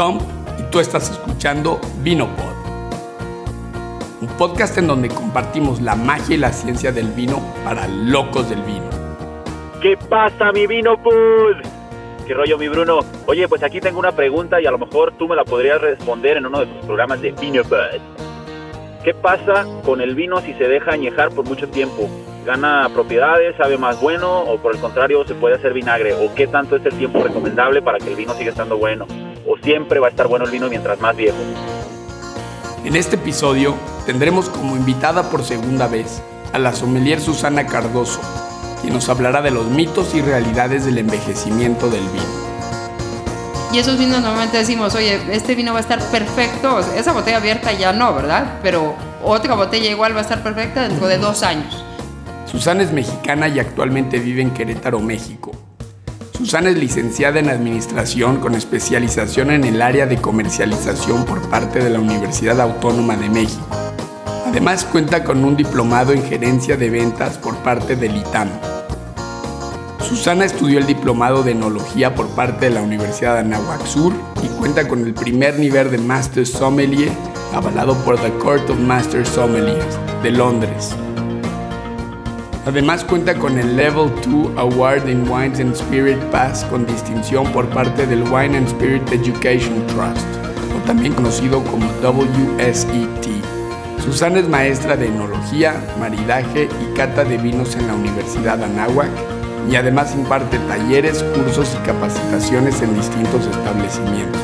y tú estás escuchando VinoPod. Un podcast en donde compartimos la magia y la ciencia del vino para locos del vino. ¿Qué pasa, mi VinoPod? ¿Qué rollo, mi Bruno? Oye, pues aquí tengo una pregunta y a lo mejor tú me la podrías responder en uno de tus programas de VinoPod. ¿Qué pasa con el vino si se deja añejar por mucho tiempo? ¿Gana propiedades, sabe más bueno o por el contrario se puede hacer vinagre? ¿O qué tanto es el tiempo recomendable para que el vino siga estando bueno? ¿O siempre va a estar bueno el vino mientras más viejo? En este episodio tendremos como invitada por segunda vez a la sommelier Susana Cardoso, quien nos hablará de los mitos y realidades del envejecimiento del vino. Y esos vinos normalmente decimos, oye, este vino va a estar perfecto, esa botella abierta ya no, ¿verdad? Pero otra botella igual va a estar perfecta dentro de dos años. Susana es mexicana y actualmente vive en Querétaro, México. Susana es licenciada en Administración con especialización en el área de comercialización por parte de la Universidad Autónoma de México. Además cuenta con un diplomado en gerencia de ventas por parte del ITAM. Susana estudió el diplomado de enología por parte de la Universidad de Anáhuac Sur y cuenta con el primer nivel de Master Sommelier avalado por The Court of Master Sommeliers de Londres. Además cuenta con el Level 2 Award in Wines and Spirit Pass con distinción por parte del Wine and Spirit Education Trust, o también conocido como WSET. Susana es maestra de enología, maridaje y cata de vinos en la Universidad Anáhuac y además imparte talleres, cursos y capacitaciones en distintos establecimientos.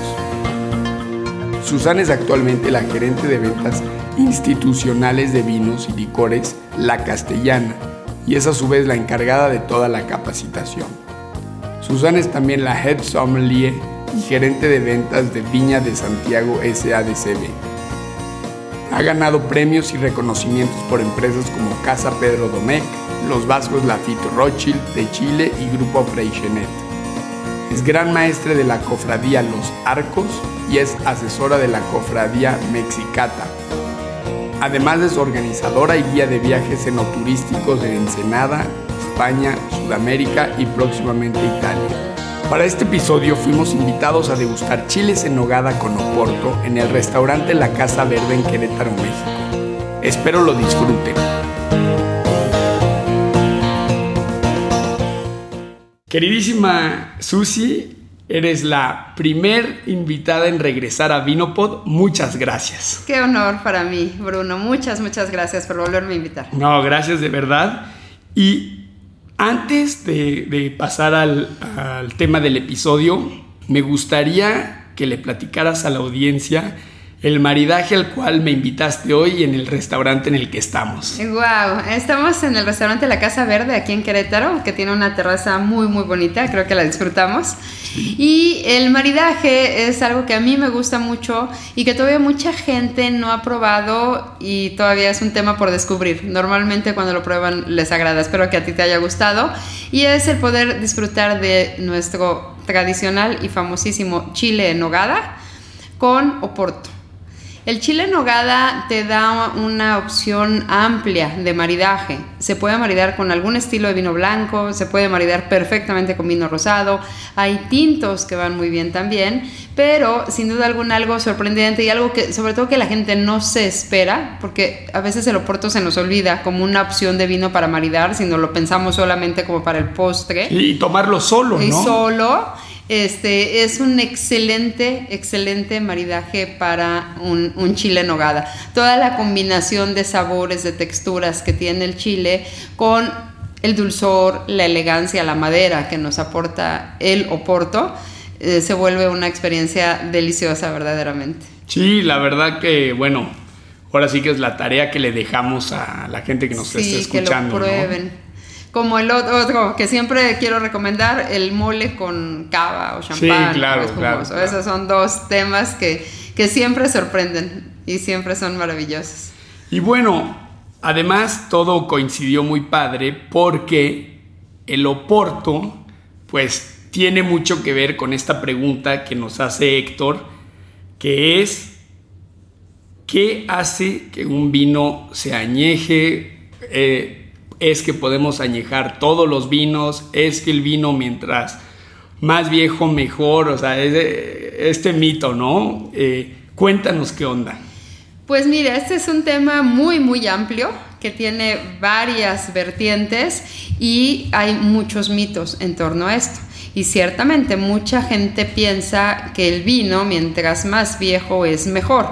Susana es actualmente la gerente de ventas institucionales de vinos y licores La Castellana y es a su vez la encargada de toda la capacitación. Susana es también la Head Sommelier y gerente de ventas de Viña de Santiago SADCB. Ha ganado premios y reconocimientos por empresas como Casa Pedro Domecq, Los Vascos Lafitte Rothschild de Chile y Grupo Freixenet. Es gran maestre de la cofradía Los Arcos y es asesora de la cofradía Mexicata. Además es organizadora y guía de viajes enoturísticos de Ensenada, España, Sudamérica y próximamente Italia. Para este episodio fuimos invitados a degustar chiles en nogada con Oporto en el restaurante La Casa Verde en Querétaro, México. Espero lo disfruten. Queridísima Susi, eres la primer invitada en regresar a Vinopod. Muchas gracias. Qué honor para mí, Bruno. Muchas, muchas gracias por volverme a invitar. No, gracias de verdad. Y antes de, de pasar al, al, tema del episodio, me gustaría que le platicaras a la audiencia el maridaje al cual me invitaste hoy en el restaurante en el que estamos. Wow, estamos en el restaurante La Casa Verde aquí en Querétaro, que tiene una terraza muy muy bonita, creo que la disfrutamos. Y el maridaje es algo que a mí me gusta mucho y que todavía mucha gente no ha probado y todavía es un tema por descubrir. Normalmente cuando lo prueban les agrada, espero que a ti te haya gustado. Y es el poder disfrutar de nuestro tradicional y famosísimo chile en nogada con oporto. El chile en nogada te da una opción amplia de maridaje. Se puede maridar con algún estilo de vino blanco, se puede maridar perfectamente con vino rosado. Hay tintos que van muy bien también, pero sin duda alguna algo sorprendente y algo que sobre todo que la gente no se espera, porque a veces el oporto se nos olvida como una opción de vino para maridar, sino lo pensamos solamente como para el postre. Y tomarlo solo, ¿no? Y solo. Este es un excelente, excelente maridaje para un, un, chile en nogada. Toda la combinación de sabores, de texturas que tiene el chile con el dulzor, la elegancia, la madera que nos aporta el oporto, eh, se vuelve una experiencia deliciosa verdaderamente. Sí, la verdad que, bueno, ahora sí que es la tarea que le dejamos a la gente que nos sí, esté escuchando. Que lo prueben. ¿no? Como el otro que siempre quiero recomendar, el mole con cava o champán. Sí, claro, claro, Esos son dos temas que, que siempre sorprenden y siempre son maravillosos. Y bueno, además todo coincidió muy padre porque el Oporto, pues tiene mucho que ver con esta pregunta que nos hace Héctor, que es, ¿qué hace que un vino se añeje? Eh, es que podemos añejar todos los vinos, es que el vino mientras más viejo mejor, o sea, este mito, ¿no? Eh, cuéntanos qué onda. Pues mira, este es un tema muy, muy amplio que tiene varias vertientes y hay muchos mitos en torno a esto. Y ciertamente mucha gente piensa que el vino, mientras más viejo, es mejor.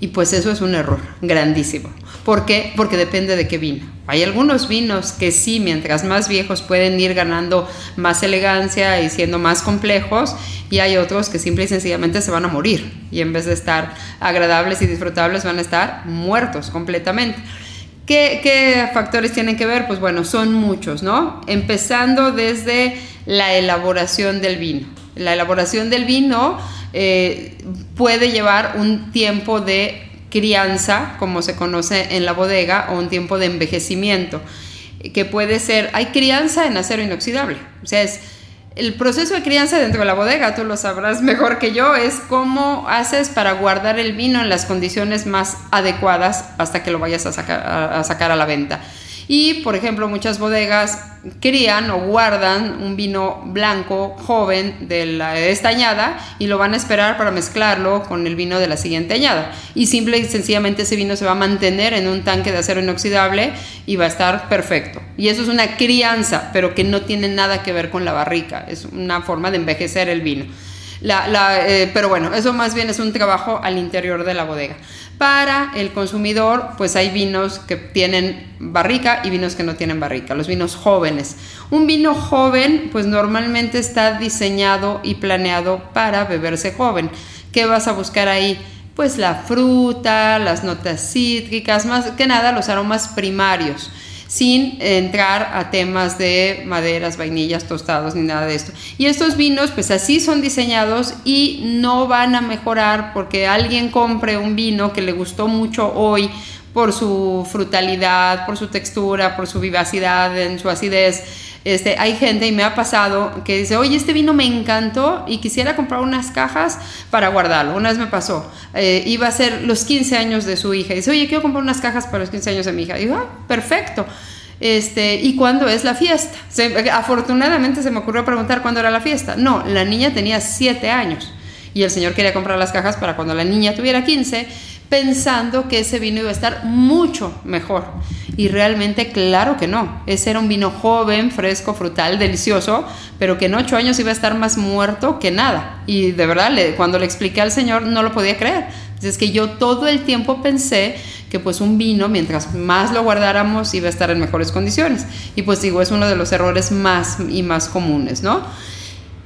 Y pues eso es un error grandísimo. ¿Por qué? Porque depende de qué vino. Hay algunos vinos que sí, mientras más viejos pueden ir ganando más elegancia y siendo más complejos, y hay otros que simple y sencillamente se van a morir y en vez de estar agradables y disfrutables van a estar muertos completamente. ¿Qué, ¿Qué, factores tienen que ver? Pues bueno, son muchos, ¿no? Empezando desde la elaboración del vino. La elaboración del vino eh, puede llevar un tiempo de crianza, como se conoce en la bodega, o un tiempo de envejecimiento, que puede ser, hay crianza en acero inoxidable, o sea, es el proceso de crianza dentro de la bodega, tú lo sabrás mejor que yo, es cómo haces para guardar el vino en las condiciones más adecuadas hasta que lo vayas a sacar a, sacar a la venta. Y, por ejemplo, muchas bodegas crían o guardan un vino blanco joven de la esta añada y lo van a esperar para mezclarlo con el vino de la siguiente añada. Y simple y sencillamente ese vino se va a mantener en un tanque de acero inoxidable y va a estar perfecto. Y eso es una crianza, pero que no tiene nada que ver con la barrica. Es una forma de envejecer el vino. Eh, pero bueno, eso más bien es un trabajo al interior de la bodega. Para el consumidor, pues hay vinos que tienen barrica y vinos que no tienen barrica, los vinos jóvenes. Un vino joven, pues normalmente está diseñado y planeado para beberse joven. ¿Qué vas a buscar ahí? Pues la fruta, las notas cítricas, más que nada los aromas primarios sin entrar a temas de maderas, vainillas, tostados ni nada de esto. Y estos vinos pues así son diseñados y no van a mejorar porque alguien compre un vino que le gustó mucho hoy por su frutalidad, por su textura, por su vivacidad, en su acidez. Este, hay gente, y me ha pasado, que dice, oye, este vino me encantó y quisiera comprar unas cajas para guardarlo. Una vez me pasó, eh, iba a ser los 15 años de su hija. Dice, oye, quiero comprar unas cajas para los 15 años de mi hija. Digo, ah, perfecto. Este, ¿Y cuándo es la fiesta? afortunadamente se me ocurrió preguntar cuándo era la fiesta. No, la niña tenía 7 años y el señor quería comprar las cajas para cuando la niña tuviera 15 pensando que ese vino iba a estar mucho mejor. Y realmente, claro que no. Ese era un vino joven, fresco, frutal, delicioso, pero que en ocho años iba a estar más muerto que nada. Y de verdad, cuando le expliqué al Señor, no lo podía creer. Es que yo todo el tiempo pensé que pues un vino, mientras más lo guardáramos, iba a estar en mejores condiciones. Y pues digo, es uno de los errores más y más comunes, ¿no?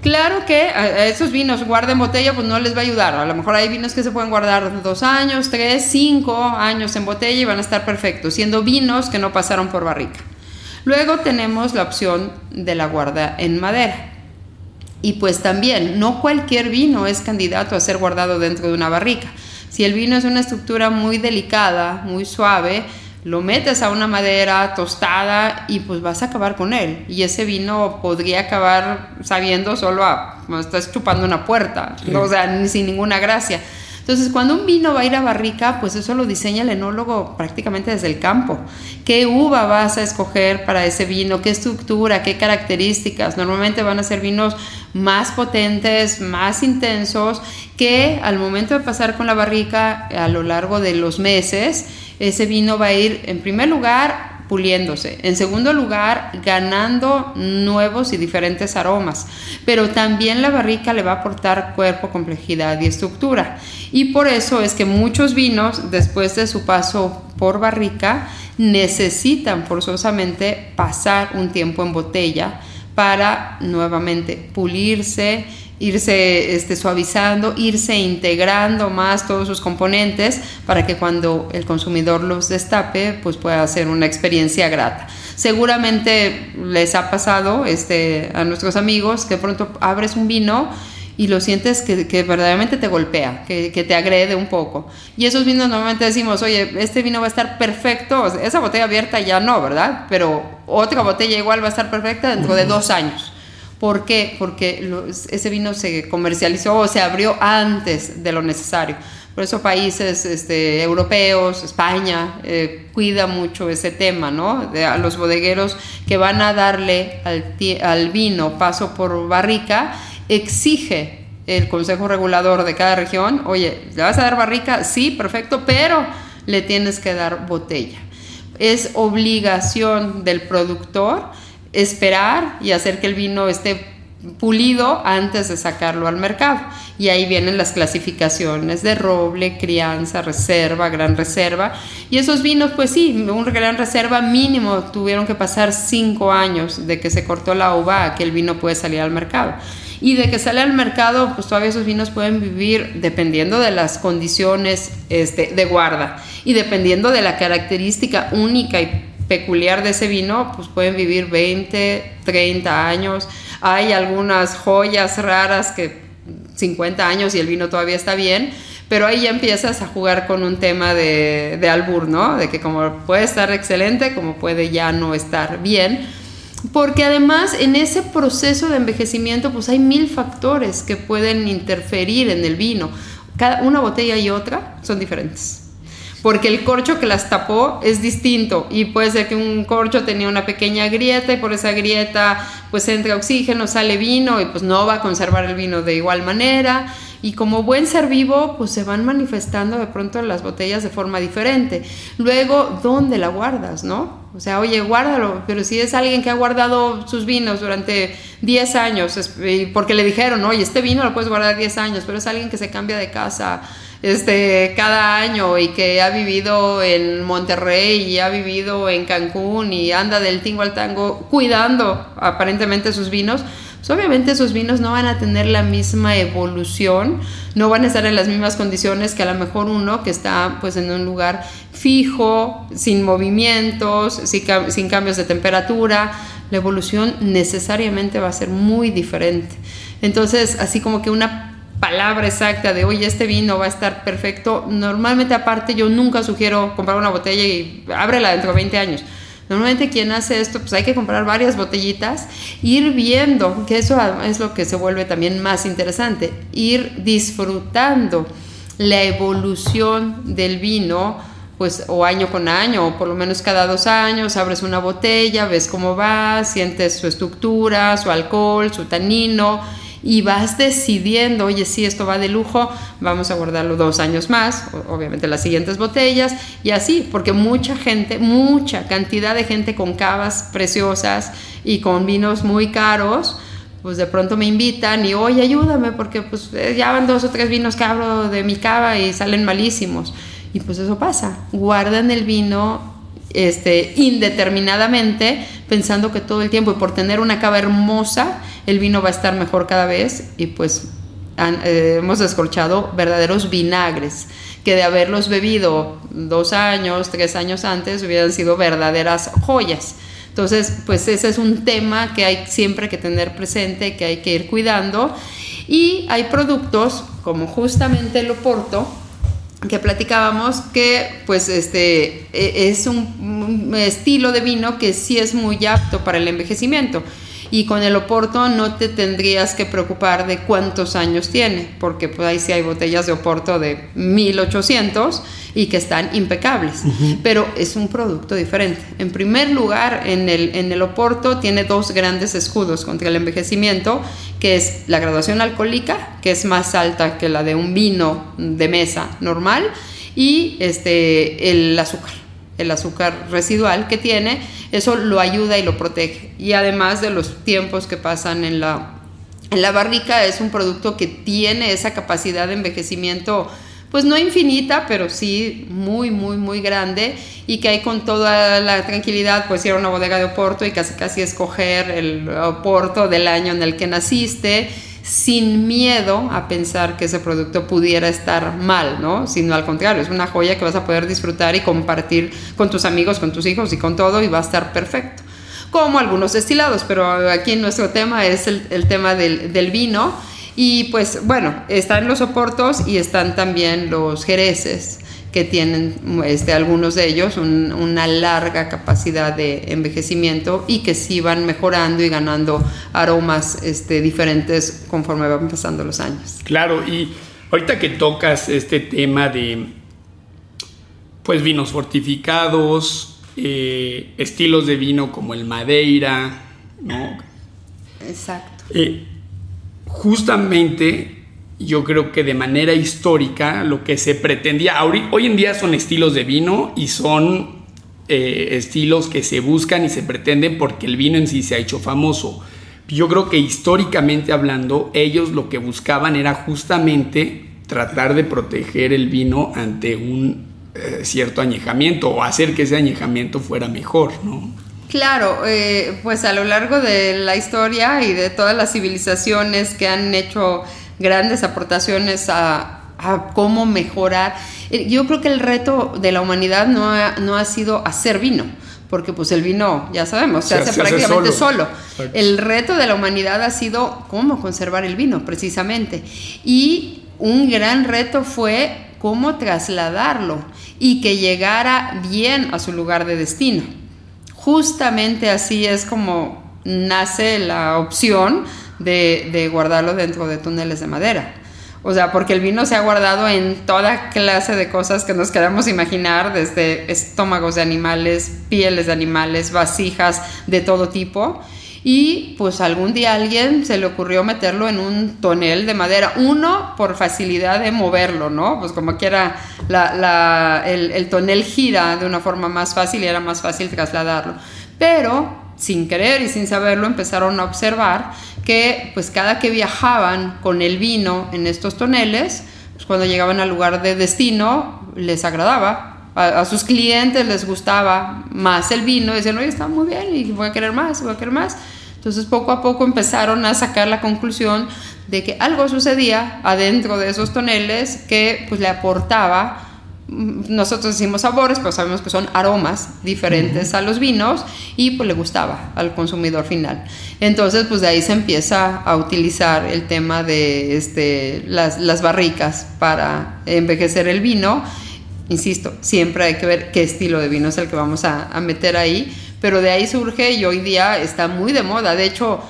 Claro que a esos vinos guarden botella pues no les va a ayudar. A lo mejor hay vinos que se pueden guardar dos años, tres, cinco años en botella y van a estar perfectos, siendo vinos que no pasaron por barrica. Luego tenemos la opción de la guarda en madera. Y pues también, no cualquier vino es candidato a ser guardado dentro de una barrica. Si el vino es una estructura muy delicada, muy suave, lo metes a una madera tostada y pues vas a acabar con él. Y ese vino podría acabar sabiendo solo a, como estás chupando una puerta, o sea, sin ninguna gracia. Entonces, cuando un vino va a ir a barrica, pues eso lo diseña el enólogo prácticamente desde el campo. ¿Qué uva vas a escoger para ese vino? ¿Qué estructura? ¿Qué características? Normalmente van a ser vinos más potentes, más intensos, que al momento de pasar con la barrica a lo largo de los meses, ese vino va a ir en primer lugar puliéndose, en segundo lugar ganando nuevos y diferentes aromas, pero también la barrica le va a aportar cuerpo, complejidad y estructura. Y por eso es que muchos vinos después de su paso por barrica necesitan forzosamente pasar un tiempo en botella para nuevamente pulirse, irse este, suavizando, irse integrando más todos sus componentes para que cuando el consumidor los destape, pues pueda ser una experiencia grata. Seguramente les ha pasado este, a nuestros amigos que pronto abres un vino y lo sientes que, que verdaderamente te golpea, que, que, te agrede un poco. Y esos vinos normalmente decimos, oye, este vino va a estar perfecto, esa botella abierta ya no, ¿verdad? Pero otra botella igual va a estar perfecta dentro de dos años. ¿Por qué? Porque ese vino se comercializó o se abrió antes de lo necesario. Por eso países este, europeos, España, eh, cuida mucho ese tema, ¿no? De a los bodegueros que van a darle al, al, vino paso por barrica, exige el Consejo Regulador de cada región, oye, ¿le vas a dar barrica? Sí, perfecto, pero le tienes que dar botella. Es obligación del productor esperar y hacer que el vino esté pulido antes de sacarlo al mercado. Y ahí vienen las clasificaciones de roble, crianza, reserva, gran reserva. Y esos vinos, pues sí, un gran reserva mínimo tuvieron que pasar cinco años de que se cortó la uva a que el vino puede salir al mercado. Y de que sale al mercado, pues todavía esos vinos pueden vivir dependiendo de las condiciones este, de guarda y dependiendo de la característica única y peculiar de ese vino, pues pueden vivir 20, 30 años. Hay algunas joyas raras que 50 años y el vino todavía está bien, pero ahí ya empiezas a jugar con un tema de, de albur, ¿no? De que como puede estar excelente, como puede ya no estar bien. Porque además en ese proceso de envejecimiento pues hay mil factores que pueden interferir en el vino. Cada, una botella y otra son diferentes porque el corcho que las tapó es distinto y puede ser que un corcho tenía una pequeña grieta y por esa grieta pues entra oxígeno, sale vino y pues no va a conservar el vino de igual manera y como buen ser vivo pues se van manifestando de pronto las botellas de forma diferente. Luego, ¿dónde la guardas, no? O sea, oye, guárdalo, pero si es alguien que ha guardado sus vinos durante 10 años, porque le dijeron, oye, este vino lo puedes guardar 10 años, pero es alguien que se cambia de casa este, cada año y que ha vivido en Monterrey y ha vivido en Cancún y anda del tingo al tango cuidando aparentemente sus vinos, pues obviamente esos vinos no van a tener la misma evolución, no van a estar en las mismas condiciones que a lo mejor uno que está pues en un lugar fijo, sin movimientos, sin cambios de temperatura, la evolución necesariamente va a ser muy diferente. Entonces, así como que una palabra exacta de, oye, este vino va a estar perfecto. Normalmente aparte yo nunca sugiero comprar una botella y ábrela dentro de 20 años. Normalmente quien hace esto, pues hay que comprar varias botellitas, ir viendo, que eso es lo que se vuelve también más interesante, ir disfrutando la evolución del vino, pues o año con año, o por lo menos cada dos años, abres una botella, ves cómo va, sientes su estructura, su alcohol, su tanino, y vas decidiendo, oye, si esto va de lujo, vamos a guardarlo dos años más, obviamente las siguientes botellas, y así, porque mucha gente, mucha cantidad de gente con cavas preciosas y con vinos muy caros, pues de pronto me invitan y, oye, ayúdame, porque pues eh, ya van dos o tres vinos abro de mi cava y salen malísimos. Y pues eso pasa, guardan el vino este, indeterminadamente, pensando que todo el tiempo y por tener una cava hermosa, el vino va a estar mejor cada vez y pues eh, hemos descorchado verdaderos vinagres que de haberlos bebido dos años, tres años antes hubieran sido verdaderas joyas. Entonces, pues ese es un tema que hay siempre que tener presente, que hay que ir cuidando. Y hay productos como justamente el Oporto, que platicábamos que pues este e, es un, estilo de vino que sí es muy apto para el envejecimiento y con el Oporto no te tendrías que preocupar de cuántos años tiene porque pues ahí sí hay botellas de Oporto de 1800 y que están impecables. Pero es un producto diferente. En primer lugar en el, en el Oporto tiene dos grandes escudos contra el envejecimiento que es la graduación alcohólica, que es más alta que la de un vino de mesa normal, y este, el azúcar, el azúcar residual que tiene, eso lo ayuda y lo protege. Y además de los tiempos que pasan en la, en la barrica, es un producto que tiene esa capacidad de envejecimiento pues no infinita, pero sí muy, muy, muy grande y que hay con toda la tranquilidad pues ir a una bodega de Oporto y casi casi escoger el Oporto del año en el que naciste sin miedo a pensar que ese producto pudiera estar mal, ¿no? Sino al contrario, es una joya que vas a poder disfrutar y compartir con tus amigos, con tus hijos y con todo y va a estar perfecto. Como algunos destilados, pero aquí nuestro tema es el, tema del, del vino y pues bueno, están los soportos y están también los jereces que tienen este, algunos de ellos una larga capacidad de envejecimiento y que sí van mejorando y ganando aromas este, diferentes conforme van pasando los años. Claro, y ahorita que tocas este tema de pues vinos fortificados, eh, estilos de vino como el Madeira, ¿no? Exacto. Eh, justamente yo creo que de manera histórica lo que se pretendía, hoy en día son estilos de vino y son eh, estilos que se buscan y se pretenden porque el vino en sí se ha hecho famoso. Yo creo que históricamente hablando, ellos lo que buscaban era justamente tratar de proteger el vino ante un eh, cierto añejamiento o hacer que ese añejamiento fuera mejor, ¿no? Claro, eh, pues a lo largo de la historia y de todas las civilizaciones que han hecho grandes aportaciones a, cómo mejorar, eh, yo creo que el reto de la humanidad no ha, no ha sido hacer vino, porque pues el vino, ya sabemos, se, hace prácticamente solo. El reto de la humanidad ha sido cómo conservar el vino, precisamente. Y un gran reto fue cómo trasladarlo y que llegara bien a su lugar de destino. Justamente así es como nace la opción de, guardarlo dentro de túneles de madera. O sea, porque el vino se ha guardado en toda clase de cosas que nos queremos imaginar, desde estómagos de animales, pieles de animales, vasijas de todo tipo. Y pues algún día alguien se le ocurrió meterlo en un tonel de madera. Uno, por facilidad de moverlo, ¿no? Pues como quiera, el, el tonel gira de una forma más fácil y era más fácil trasladarlo. Pero sin querer y sin saberlo empezaron a observar que pues cada que viajaban con el vino en estos toneles, pues cuando llegaban al lugar de destino les agradaba, a, sus clientes les gustaba más el vino, decían, oye, está muy bien y voy a querer más, voy a querer más. Entonces poco a poco empezaron a sacar la conclusión de que algo sucedía adentro de esos toneles que pues le aportaba nosotros decimos sabores, pero sabemos que son aromas diferentes a los vinos y pues le gustaba al consumidor final. Entonces, pues de ahí se empieza a utilizar el tema de este, las, las barricas para envejecer el vino Insisto, siempre hay que ver qué estilo de vino es el que vamos a, meter ahí, pero de ahí surge y hoy día está muy de moda. De hecho,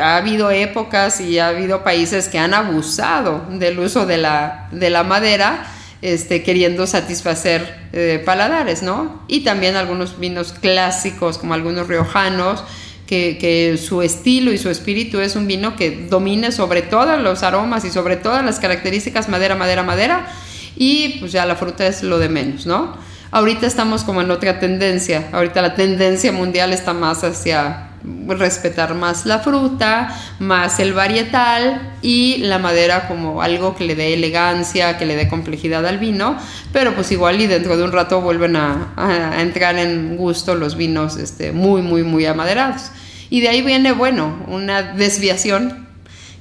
ha habido épocas y ha habido países que han abusado del uso de la, de la madera, este, queriendo satisfacer eh, paladares, ¿no? Y también algunos vinos clásicos, como algunos riojanos, que, que, su estilo y su espíritu es un vino que domine sobre todos los aromas y sobre todas las características madera, madera, madera y pues ya la fruta es lo de menos, ¿no? Ahorita estamos como en otra tendencia, ahorita la tendencia mundial está más hacia respetar más la fruta, más el varietal y la madera como algo que le dé elegancia, que le dé complejidad al vino, pero pues igual y dentro de un rato vuelven a, entrar en gusto los vinos este, muy, muy, muy amaderados. Y de ahí viene, bueno, una desviación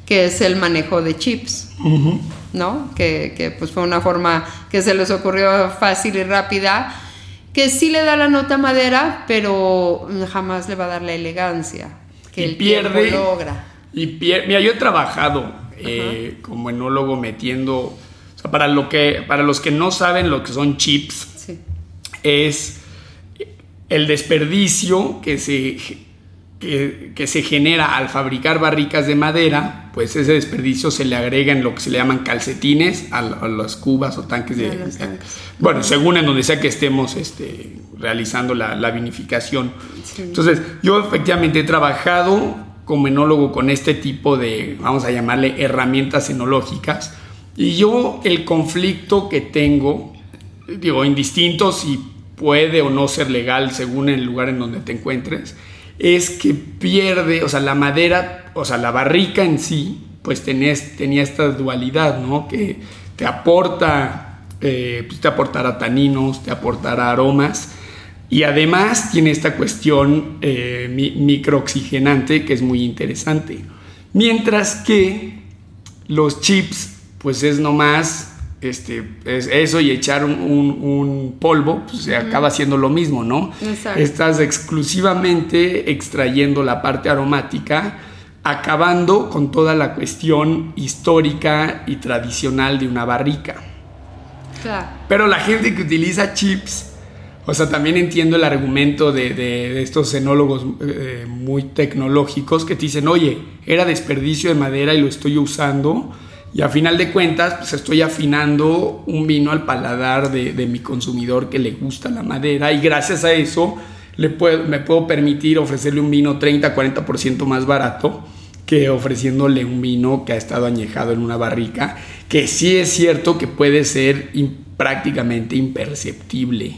que es el manejo de chips. ¿no? Que, pues fue una forma que se les ocurrió fácil y rápida, que sí le da la nota madera, pero jamás le va a dar la elegancia que el pierde, logra. Y pierde, mira, yo he trabajado eh, como enólogo metiendo, para, lo que, para los que no saben lo que son chips, es el desperdicio que se que, se genera al fabricar barricas de madera, pues ese desperdicio se le agrega en lo que se le llaman calcetines a, las cubas o tanques de... bueno, según en donde sea que estemos este, realizando la, vinificación. Entonces, yo efectivamente he trabajado como enólogo con este tipo de, vamos a llamarle, herramientas enológicas. Y yo el conflicto que tengo, digo, indistinto si puede o no ser legal según el lugar en donde te encuentres, es que pierde, o sea, la madera, o sea, la barrica en sí, pues tenía, tenía esta dualidad, ¿no? Que te aporta, eh, pues te aportará taninos, te aportará aromas, y además tiene esta cuestión eh, microoxigenante que es muy interesante. Mientras que los chips, pues es nomás este, es eso y echar un, polvo, pues se acaba siendo lo mismo, ¿no? Estás exclusivamente extrayendo la parte aromática, acabando con toda la cuestión histórica y tradicional de una barrica. Pero la gente que utiliza chips, o sea, también entiendo el argumento de, estos enólogos eh, muy tecnológicos que te dicen, oye, era desperdicio de madera y lo estoy usando y a final de cuentas, pues estoy afinando un vino al paladar de, mi consumidor que le gusta la madera y gracias a eso le puedo, me puedo permitir ofrecerle un vino 30-40% más barato que ofreciéndole un vino que ha estado añejado en una barrica, que sí es cierto que puede ser prácticamente imperceptible.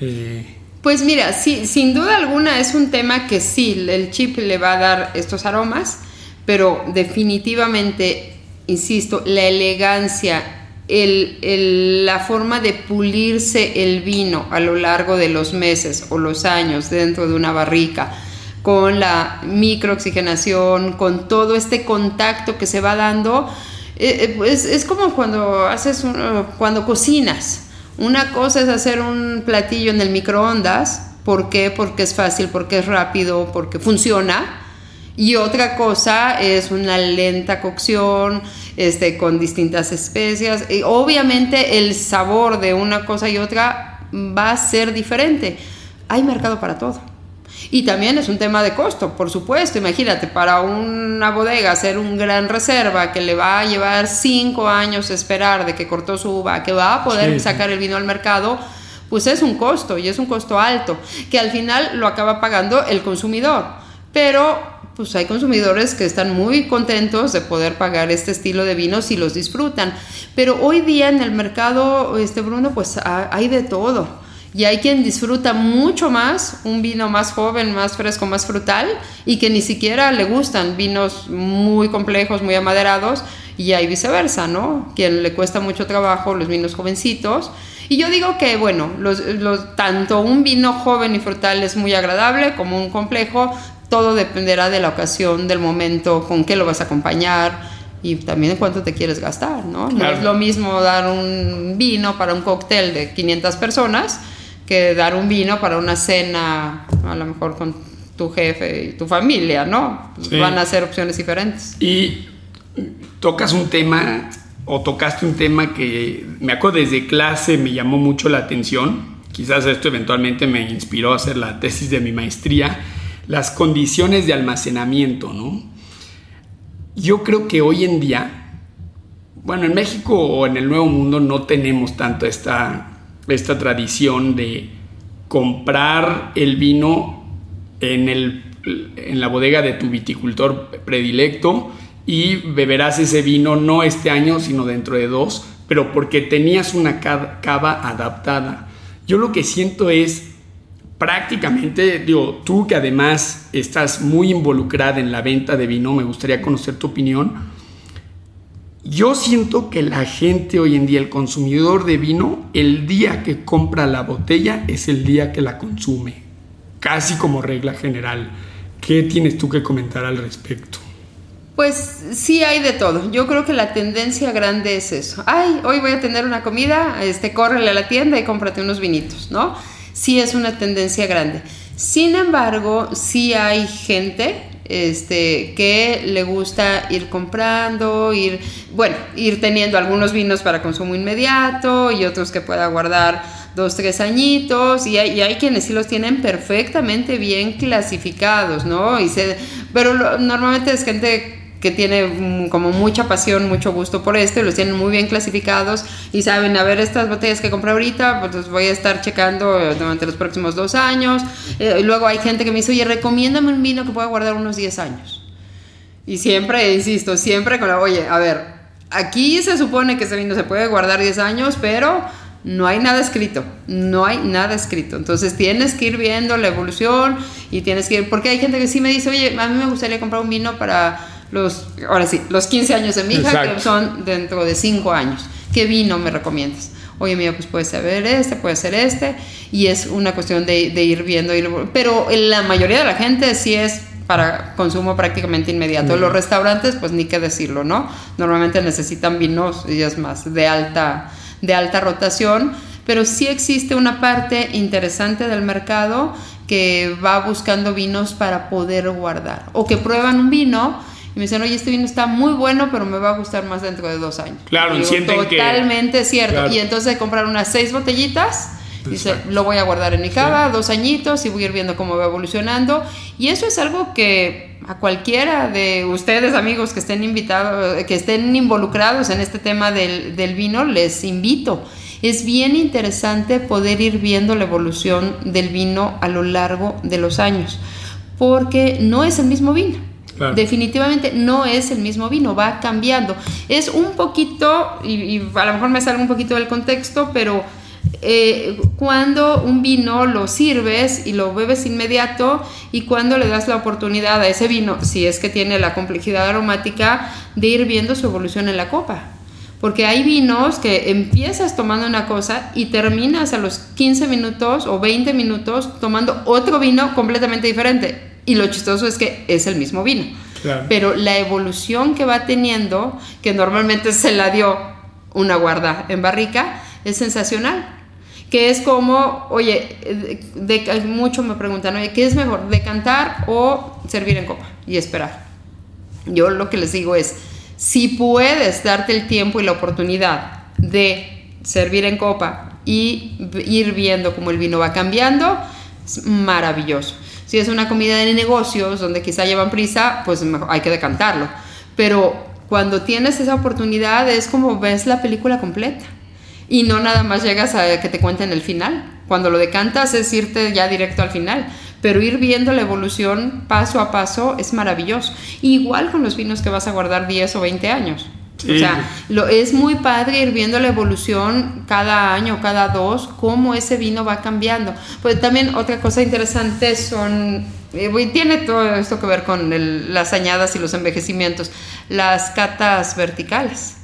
Eh, pues mira, sí, sin duda alguna es un tema que sí, el chip le va a dar estos aromas, pero definitivamente, insisto, la elegancia, la forma de pulirse el vino a lo largo de los meses o los años dentro de una barrica, con la microoxigenación, con todo este contacto que se va dando, eh, eh, es, como cuando haces cuando cocinas. Una cosa es hacer un platillo en el microondas, ¿por qué? Porque es fácil, porque es rápido, porque funciona. Y otra cosa es una lenta cocción, este, con distintas especias. Y obviamente el sabor de una cosa y otra va a ser diferente. Hay mercado para todo. Y también es un tema de costo, por supuesto. Imagínate, para una bodega hacer un gran reserva que le va a llevar cinco años esperar de que cortó su uva, que va a poder sacar el vino al mercado, pues es un costo y es un costo alto, que al final lo acaba pagando el consumidor. Pero pues hay consumidores que están muy contentos de poder pagar este estilo de vinos y los disfrutan. Pero hoy día en el mercado, este Bruno, pues hay de todo y hay quien disfruta mucho más un vino más joven, más fresco, más frutal y que ni siquiera le gustan vinos muy complejos, muy amaderados y hay viceversa, ¿no? Quien le cuesta mucho trabajo los vinos jovencitos. Y yo digo que, bueno, tanto un vino joven y frutal es muy agradable como un complejo, todo dependerá de la ocasión, del momento, con qué lo vas a acompañar y también en cuánto te quieres gastar, ¿no? No es lo mismo dar un vino para un cóctel de 500 personas que dar un vino para una cena, a lo mejor con tu jefe y tu familia, ¿no? Van a ser opciones diferentes. Y tocas un tema, o tocaste un tema que me acuerdo desde clase me llamó mucho la atención. Quizás esto eventualmente me inspiró a hacer la tesis de mi maestría. Las condiciones de almacenamiento, ¿no? Yo creo que hoy en día, bueno, en México o en el Nuevo Mundo no tenemos tanto esta esta tradición de comprar el vino en, el, en la bodega de tu viticultor predilecto y beberás ese vino no este año, sino dentro de dos, pero porque tenías una cava adaptada. Yo lo que siento es prácticamente, digo, tú que además estás muy involucrada en la venta de vino, me gustaría conocer tu opinión yo siento que la gente hoy en día, el consumidor de vino, el día que compra la botella es el día que la consume, casi como regla general. ¿Qué tienes tú que comentar al respecto? Pues sí hay de todo. Yo creo que la tendencia grande es eso. Ay, hoy voy a tener una comida, este, córrele a la tienda y cómprate unos vinitos, ¿no? Sí es una tendencia grande. Sin embargo, sí hay gente este, que le gusta ir comprando, ir, bueno, ir teniendo algunos vinos para consumo inmediato y otros que pueda guardar dos, tres añitos y hay, hay quienes sí los tienen perfectamente bien clasificados, ¿no? Y se, pero normalmente es gente que tiene mm, como mucha pasión, mucho gusto por esto y los tienen muy bien clasificados y saben, a ver, estas botellas que compré ahorita, pues voy a estar checando durante los próximos dos años. Eh, luego hay gente que me dice, oye, recomiéndame un vino que pueda guardar unos 10 años. Y siempre, insisto, siempre con la, oye, a ver, aquí se supone que ese vino se puede guardar 10 años, pero no hay nada escrito, no hay nada escrito. Entonces tienes que ir viendo la evolución y tienes que ir, porque hay gente que sí me dice, oye, a mí me gustaría comprar un vino para los, ahora sí, los 15 años de mi hija, que son dentro de 5 años. ¿Qué vino me recomiendas? Oye, mira, pues puede ser este, puede ser este, y es una cuestión de, ir viendo, pero la mayoría de la gente sí es para consumo prácticamente inmediato. Los restaurantes, pues ni qué decirlo, ¿no? Normalmente necesitan vinos, y es más, de alta, de alta rotación, pero sí existe una parte interesante del mercado que va buscando vinos para poder guardar, o que prueban un vino y me dicen, oye, este vino está muy bueno, pero me va a gustar más dentro de dos años. Claro, sienten Totalmente cierto. Y entonces comprar unas seis botellitas. Dice, lo voy a guardar en mi cava, dos añitos y voy a ir viendo cómo va evolucionando. Y eso es algo que a cualquiera de ustedes, amigos, que estén invitados, que estén involucrados en este tema del, del vino, les invito. Es bien interesante poder ir viendo la evolución del vino a lo largo de los años, porque no es el mismo vino. Definitivamente no es el mismo vino, va cambiando. Es un poquito, y, a lo mejor me sale un poquito del contexto, pero eh, cuando un vino lo sirves y lo bebes inmediato y cuando le das la oportunidad a ese vino, si es que tiene la complejidad aromática, de ir viendo su evolución en la copa. Porque hay vinos que empiezas tomando una cosa y terminas a los 15 minutos o 20 minutos tomando otro vino completamente diferente. Y lo chistoso es que es el mismo vino. Pero la evolución que va teniendo, que normalmente se la dio una guarda en barrica, es sensacional. Que es como, oye, de, mucho me preguntan, oye, ¿qué es mejor, decantar o servir en copa y esperar? Yo lo que les digo es, si puedes darte el tiempo y la oportunidad de servir en copa y ir viendo cómo el vino va cambiando, es maravilloso. Si es una comida de negocios donde quizá llevan prisa, pues hay que decantarlo. Pero cuando tienes esa oportunidad es como ves la película completa y no nada más llegas a que te cuenten el final. Cuando lo decantas es irte ya directo al final pero ir viendo la evolución paso a paso es maravilloso. Igual con los vinos que vas a guardar 10 o 20 años. O sea, lo, es muy padre ir viendo la evolución cada año, cada dos, cómo ese vino va cambiando. Pues también otra cosa interesante son, eh, tiene todo esto que ver con las añadas y los envejecimientos, las catas verticales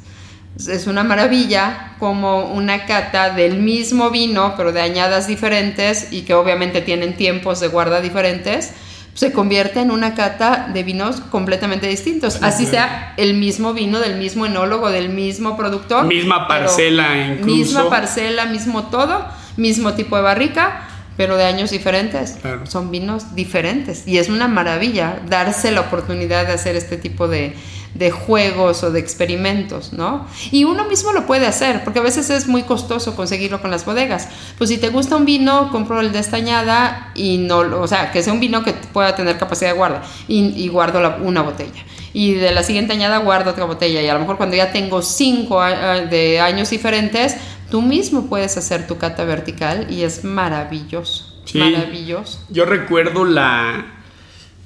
es una maravilla como una cata del mismo vino, pero de añadas diferentes y que obviamente tienen tiempos de guarda diferentes, se convierte en una cata de vinos completamente distintos. Así sea el mismo vino del mismo enólogo, del mismo productor. Misma parcela incluso. Misma parcela, mismo todo, mismo tipo de barrica, pero de años diferentes. Son vinos diferentes. Y es una maravilla darse la oportunidad de hacer este tipo de, de juegos o de experimentos, ¿no? Y uno mismo lo puede hacer, porque a veces es muy costoso conseguirlo con las bodegas. Pues si te gusta un vino, compro el de estañada y no, o sea, que sea un vino que pueda tener capacidad de guarda y, guardo una botella. Y de la siguiente añada guardo otra botella y a lo mejor cuando ya tengo cinco de años diferentes, tú mismo puedes hacer tu cata vertical y es maravilloso. maravilloso. Yo recuerdo la...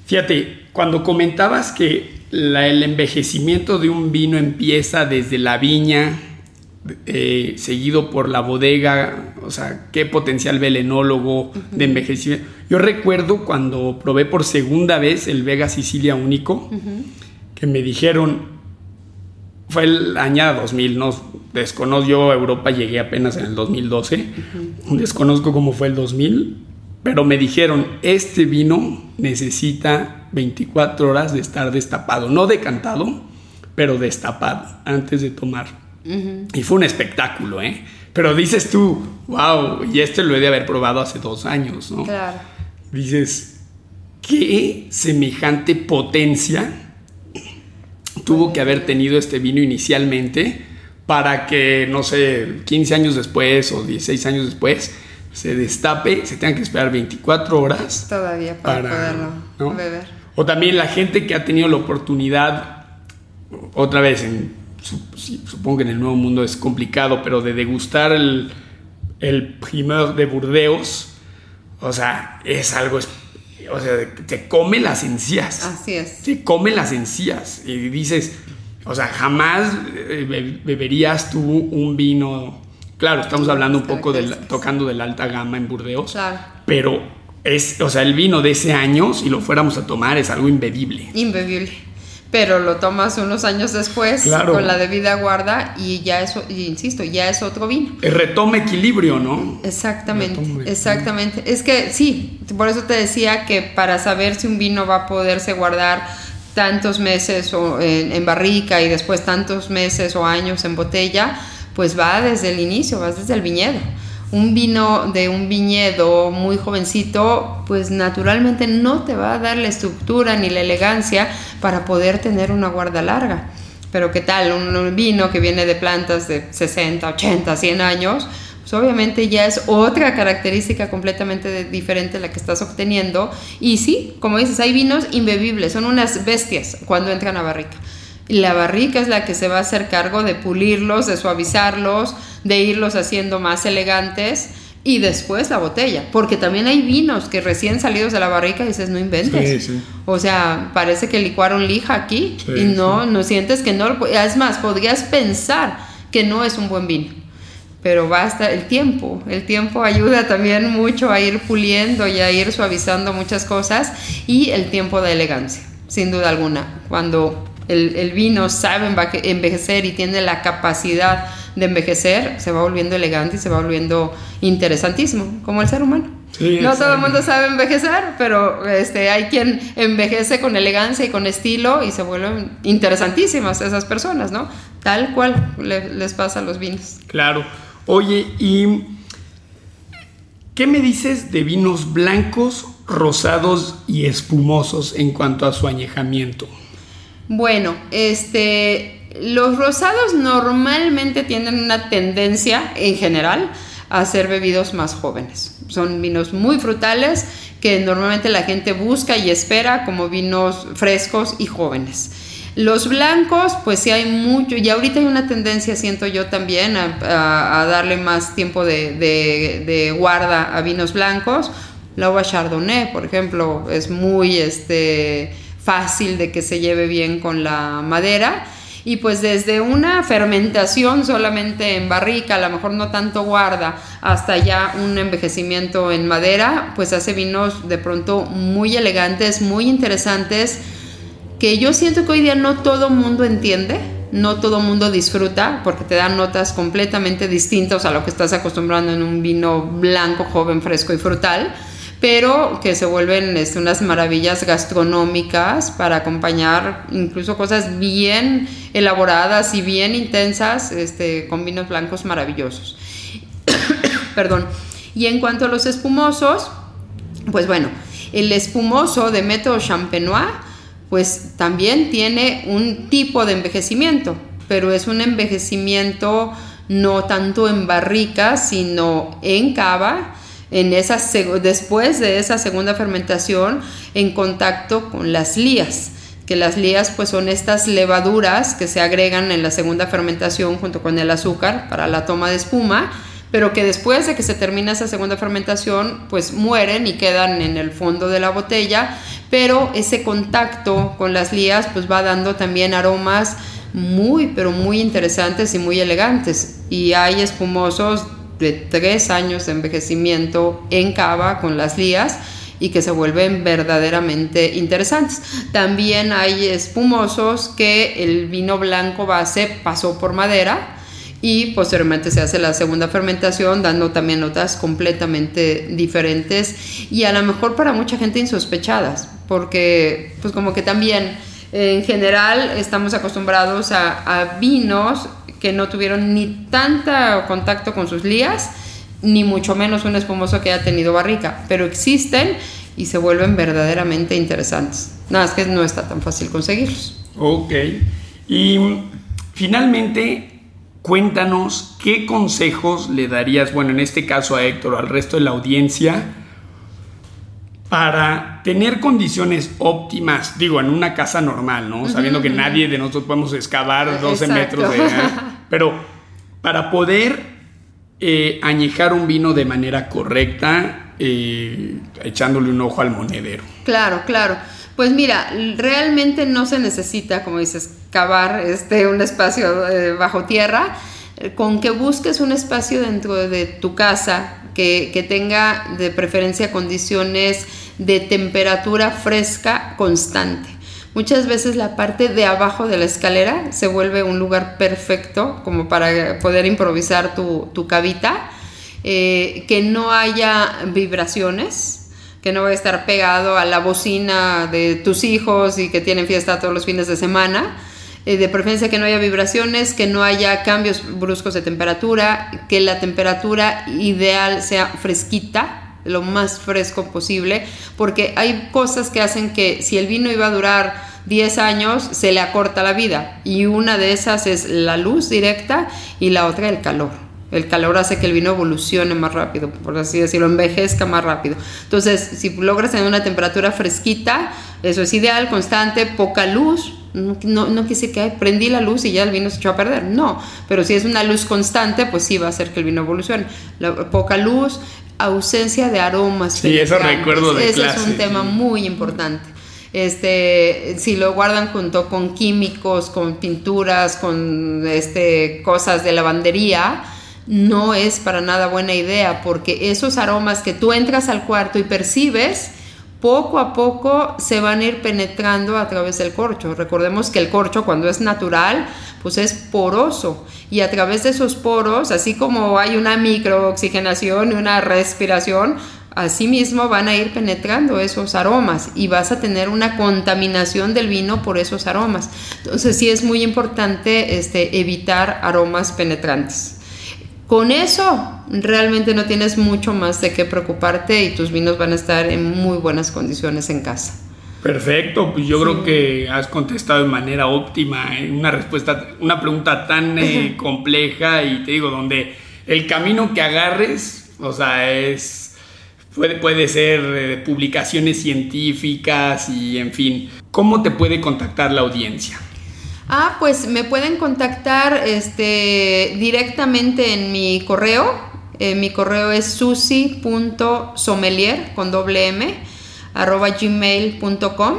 Fíjate, cuando comentabas que el envejecimiento de un vino empieza desde la viña, eh, seguido por la bodega, o sea, qué potencial ve el enólogo de envejecimiento. Yo recuerdo cuando probé por segunda vez el Vega Sicilia Único, que me dijeron, fue el año 2000, no desconozco, yo a Europa llegué apenas en el 2012, desconozco cómo fue el 2000, pero me dijeron, este vino necesita 24 horas de estar destapado, no decantado, pero destapado antes de tomar. Y fue un espectáculo, ¿eh? Pero dices tú, wow, y este lo he de haber probado hace dos años, ¿no? Claro. Dices, ¿qué semejante potencia tuvo que haber tenido este vino inicialmente para que, no sé, 15 años después o 16 años después, se destape, se tenga que esperar 24 horas. Todavía para, poderlo beber. O también la gente que ha tenido la oportunidad, otra vez, en, supongo que en el Nuevo Mundo es complicado, pero de degustar el, el primer de Burdeos, o sea, es algo, o sea, te come las encías. Así es. Te come las encías y dices, o sea, jamás eh, beberías tú un vino Claro, estamos hablando un poco del, tocando de la alta gama en Burdeos. Claro. Pero es, o sea, el vino de ese año, si lo fuéramos a tomar, es algo imbebible. Imbebible. Pero lo tomas unos años después con la debida guarda y ya eso, insisto, ya es otro vino. Retoma equilibrio, ¿no? Exactamente, exactamente. Es que sí, por eso te decía que para saber si un vino va a poderse guardar tantos meses o en barrica y después tantos meses o años en botella, pues va desde el inicio, va desde el viñedo. Un vino de un viñedo muy jovencito, pues naturalmente no te va a dar la estructura ni la elegancia para poder tener una guarda larga. Pero qué tal, un, vino que viene de plantas de 60, 80, 100 años, pues obviamente ya es otra característica completamente diferente la que estás obteniendo. Y sí, como dices, hay vinos imbebibles, son unas bestias cuando entran a barrica la barrica es la que se va a hacer cargo de pulirlos, de suavizarlos, de irlos haciendo más elegantes y después la botella, porque también hay vinos que recién salidos de la barrica dices, no inventes. O sea, parece que licuaron lija aquí y no, no sientes que no, es más, podrías pensar que no es un buen vino. Pero basta el tiempo, el tiempo ayuda también mucho a ir puliendo y a ir suavizando muchas cosas y el tiempo de elegancia, sin duda alguna. Cuando el, el vino sabe envejecer y tiene la capacidad de envejecer, se va volviendo elegante y se va volviendo interesantísimo, como el ser humano. no todo el mundo sabe envejecer, pero este, hay quien envejece con elegancia y con estilo y se vuelven interesantísimas esas personas, ¿no? Tal cual les pasa a los vinos. Claro. Oye, ¿y qué me dices de vinos blancos, rosados y espumosos en cuanto a su añejamiento? Bueno, este, los rosados normalmente tienen una tendencia en general a ser bebidos más jóvenes. Son vinos muy frutales que normalmente la gente busca y espera como vinos frescos y jóvenes. Los blancos, pues sí hay mucho, y ahorita hay una tendencia, siento yo también, a, darle más tiempo de, de, guarda a vinos blancos. La uva Chardonnay, por ejemplo, es muy este, fácil de que se lleve bien con la madera. Y pues desde una fermentación solamente en barrica, a lo mejor no tanto guarda, hasta ya un envejecimiento en madera, pues hace vinos de pronto muy elegantes, muy interesantes, que yo siento que hoy día no todo mundo entiende, no todo mundo disfruta, porque te dan notas completamente distintas a lo que estás acostumbrando en un vino blanco, joven, fresco y frutal pero que se vuelven este, unas maravillas gastronómicas para acompañar incluso cosas bien elaboradas y bien intensas este, con vinos blancos maravillosos. Perdón. Y en cuanto a los espumosos, pues bueno, el espumoso de método champenois, pues también tiene un tipo de envejecimiento, pero es un envejecimiento no tanto en barrica, sino en cava en esa, después de esa segunda fermentación en contacto con las lías que las lías pues son estas levaduras que se agregan en la segunda fermentación junto con el azúcar para la toma de espuma, pero que después de que se termina esa segunda fermentación pues mueren y quedan en el fondo de la botella, pero ese contacto con las lías pues va dando también aromas muy pero muy interesantes y muy elegantes. Y hay espumosos de tres años de envejecimiento en cava con las lías y que se vuelven verdaderamente interesantes. También hay espumosos que el vino blanco base pasó por madera y posteriormente se hace la segunda fermentación dando también notas completamente diferentes y a lo mejor para mucha gente insospechadas porque pues como que también en general estamos acostumbrados a, vinos que no tuvieron ni tanta contacto con sus lías, ni mucho menos un espumoso que haya tenido barrica, pero existen y se vuelven verdaderamente interesantes. Nada, es que no está tan fácil conseguirlos. Ok. Y finalmente, cuéntanos qué consejos le darías, bueno, en este caso a Héctor o al resto de la audiencia, para tener condiciones óptimas, digo, en una casa normal, ¿no? Sabiendo que nadie de nosotros podemos excavar 12 metros de... Pero para poder eh, añejar un vino de manera correcta, eh, echándole un ojo al monedero. Claro, claro. Pues mira, realmente no se necesita, como dices, cavar este, un espacio eh, bajo tierra. Con que busques un espacio dentro de tu casa que, tenga de preferencia condiciones de temperatura fresca constante. Muchas veces la parte de abajo de la escalera se vuelve un lugar perfecto como para poder improvisar tu, tu cavita, eh, que no haya vibraciones, que no vaya a estar pegado a la bocina de tus hijos y que tienen fiesta todos los fines de semana. Eh, de preferencia que no haya vibraciones, que no haya cambios bruscos de temperatura, que la temperatura ideal sea fresquita, lo más fresco posible, porque hay cosas que hacen que si el vino iba a durar 10 años, se le acorta la vida. Y una de esas es la luz directa y la otra el calor. El calor hace que el vino evolucione más rápido, por así decirlo, envejezca más rápido. Entonces, si logras tener una temperatura fresquita, eso es ideal, constante, poca luz, No, no quise que prendí la luz y ya el vino se echó a perder. No, pero si es una luz constante, pues sí va a hacer que el vino evolucione. La poca luz, ausencia de aromas. Sí, eso recuerdo de Ese es un tema muy importante. Este, si lo guardan junto con químicos, con pinturas, con este, cosas de lavandería, no es para nada buena idea porque esos aromas que tú entras al cuarto y percibes, poco a poco se van a ir penetrando a través del corcho. Recordemos que el corcho cuando es natural, pues es poroso y a través de esos poros, así como hay una microoxigenación y una respiración, asimismo van a ir penetrando esos aromas y vas a tener una contaminación del vino por esos aromas. Entonces sí es muy importante este, evitar aromas penetrantes. Con eso realmente no tienes mucho más de qué preocuparte y tus vinos van a estar en muy buenas condiciones en casa. Perfecto, pues yo creo que has contestado de manera óptima en una respuesta, una pregunta tan eh, compleja y te digo, donde el camino que agarres, o sea, es puede, puede ser eh, publicaciones científicas y en fin. ¿Cómo te puede contactar la audiencia? Ah, pues me pueden contactar este, directamente en mi correo. Eh, mi correo es susi.sommelier con doble m arroba gmail.com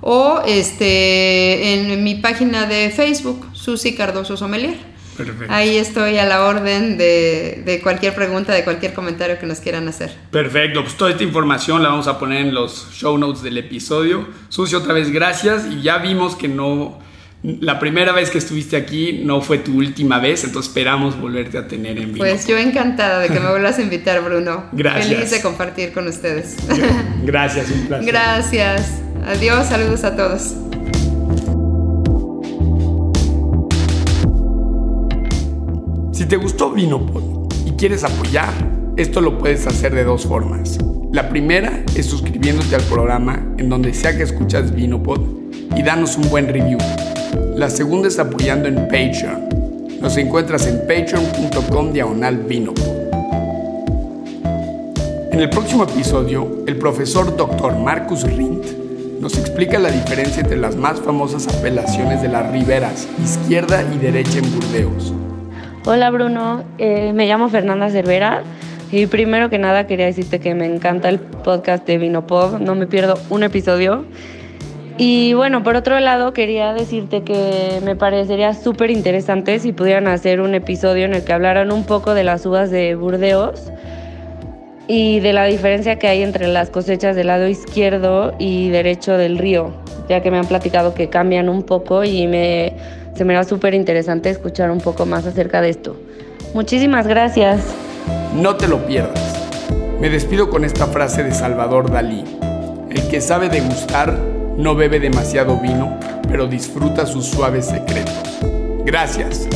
o este, en mi página de Facebook, Susi Cardoso Sommelier. Perfecto. Ahí estoy a la orden de, de, cualquier pregunta, de cualquier comentario que nos quieran hacer. Perfecto, pues toda esta información la vamos a poner en los show notes del episodio. Susi, otra vez gracias y ya vimos que no la primera vez que estuviste aquí no fue tu última vez, entonces esperamos volverte a tener en vivo. Pues yo encantada de que me vuelvas a invitar, Bruno. Gracias. Feliz de compartir con ustedes. Gracias, un placer. Gracias. Adiós, saludos a todos. Si te gustó Vinopod y quieres apoyar, esto lo puedes hacer de dos formas. La primera es suscribiéndote al programa en donde sea que escuchas Vinopod y danos un buen review. La segunda es apoyando en Patreon. Nos encuentras en patreon.com diagonal vino. En el próximo episodio, el profesor Dr. Marcus Rindt nos explica la diferencia entre las más famosas apelaciones de las riberas, izquierda y derecha en Burdeos. Hola Bruno, eh, me llamo Fernanda Cervera y primero que nada quería decirte que me encanta el podcast de Vinopod, no me pierdo un episodio y bueno, por otro lado, quería decirte que me parecería súper interesante si pudieran hacer un episodio en el que hablaran un poco de las uvas de Burdeos y de la diferencia que hay entre las cosechas del lado izquierdo y derecho del río, ya que me han platicado que cambian un poco y me, se me da súper interesante escuchar un poco más acerca de esto. Muchísimas gracias. No te lo pierdas. Me despido con esta frase de Salvador Dalí. El que sabe degustar no bebe demasiado vino, pero disfruta sus suaves secretos. Gracias.